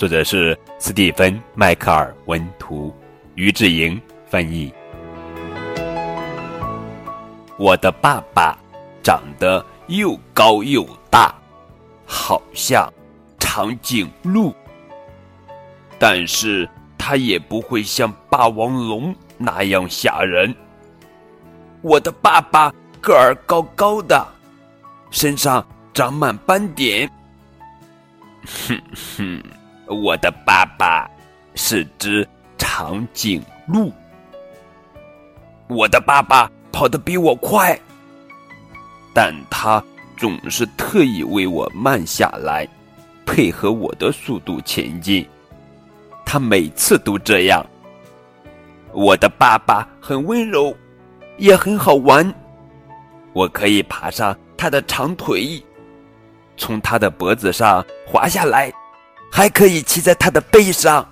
作者是斯蒂芬·迈克尔文图，于志莹翻译。我的爸爸长得又高又大，好像长颈鹿，但是他也不会像霸王龙那样吓人。我的爸爸个儿高高的，身上长满斑点。哼 哼。我的爸爸是只长颈鹿。我的爸爸跑得比我快，但他总是特意为我慢下来，配合我的速度前进。他每次都这样。我的爸爸很温柔，也很好玩。我可以爬上他的长腿，从他的脖子上滑下来。还可以骑在他的背上。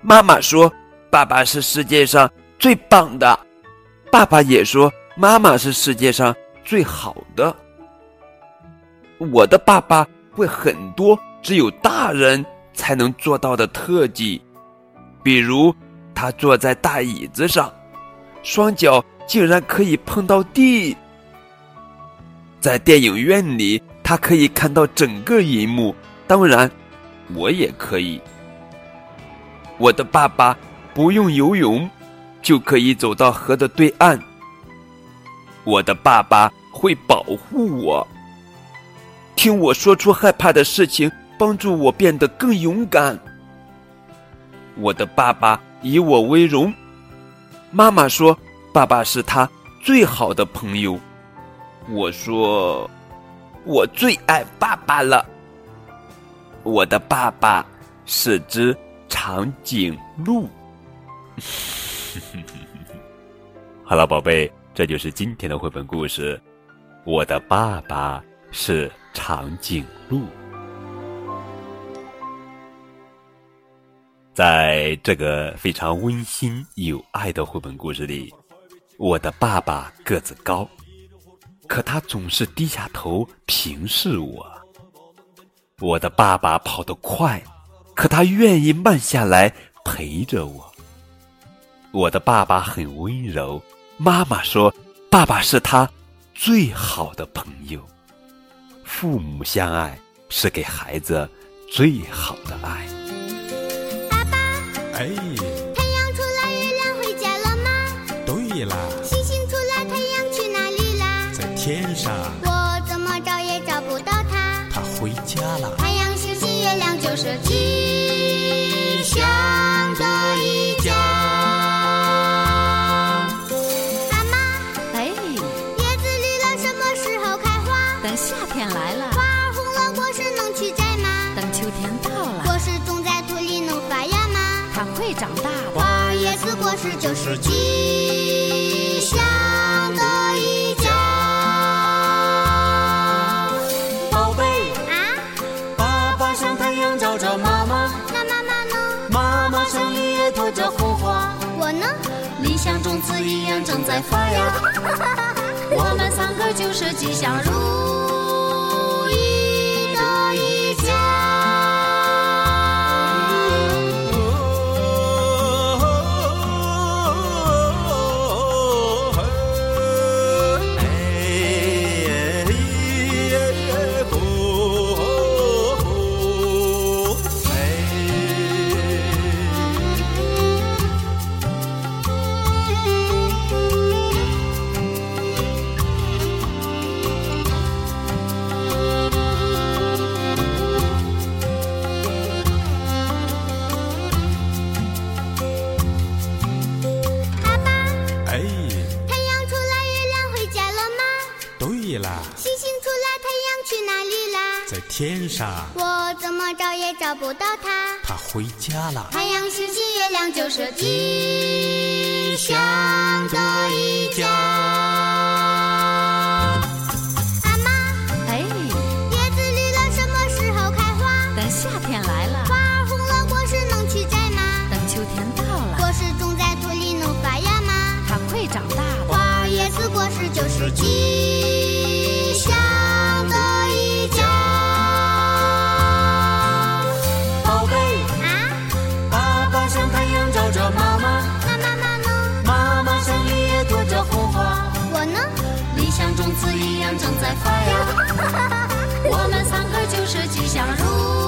妈妈说：“爸爸是世界上最棒的。”爸爸也说：“妈妈是世界上最好的。”我的爸爸会很多只有大人才能做到的特技，比如他坐在大椅子上，双脚竟然可以碰到地；在电影院里，他可以看到整个银幕。当然。我也可以。我的爸爸不用游泳，就可以走到河的对岸。我的爸爸会保护我，听我说出害怕的事情，帮助我变得更勇敢。我的爸爸以我为荣。妈妈说，爸爸是他最好的朋友。我说，我最爱爸爸了。我的爸爸是只长颈鹿。好了，宝贝，这就是今天的绘本故事。我的爸爸是长颈鹿。在这个非常温馨有爱的绘本故事里，我的爸爸个子高，可他总是低下头平视我。我的爸爸跑得快，可他愿意慢下来陪着我。我的爸爸很温柔，妈妈说，爸爸是他最好的朋友。父母相爱是给孩子最好的爱。爸爸，哎，太阳出来，月亮回家了吗？对啦，会长大的。花儿、叶子、果实就是吉祥的一家。宝贝，啊，爸爸像太阳照着妈妈，那妈妈呢？妈妈像绿叶托着红花，我呢？理想种子一样正在发芽，我们三个就是吉祥如天上，我怎么找也找不到它。它回家了。太阳、星星、月亮就是吉祥的一家。阿妈，哎，叶子绿了，什么时候开花？等夏天来了，花儿红了，果实能去摘吗？等秋天到了，果实种在土里能发芽吗？它会长大的。花儿、叶子、果实就是吉在发芽。我们三个就是吉祥如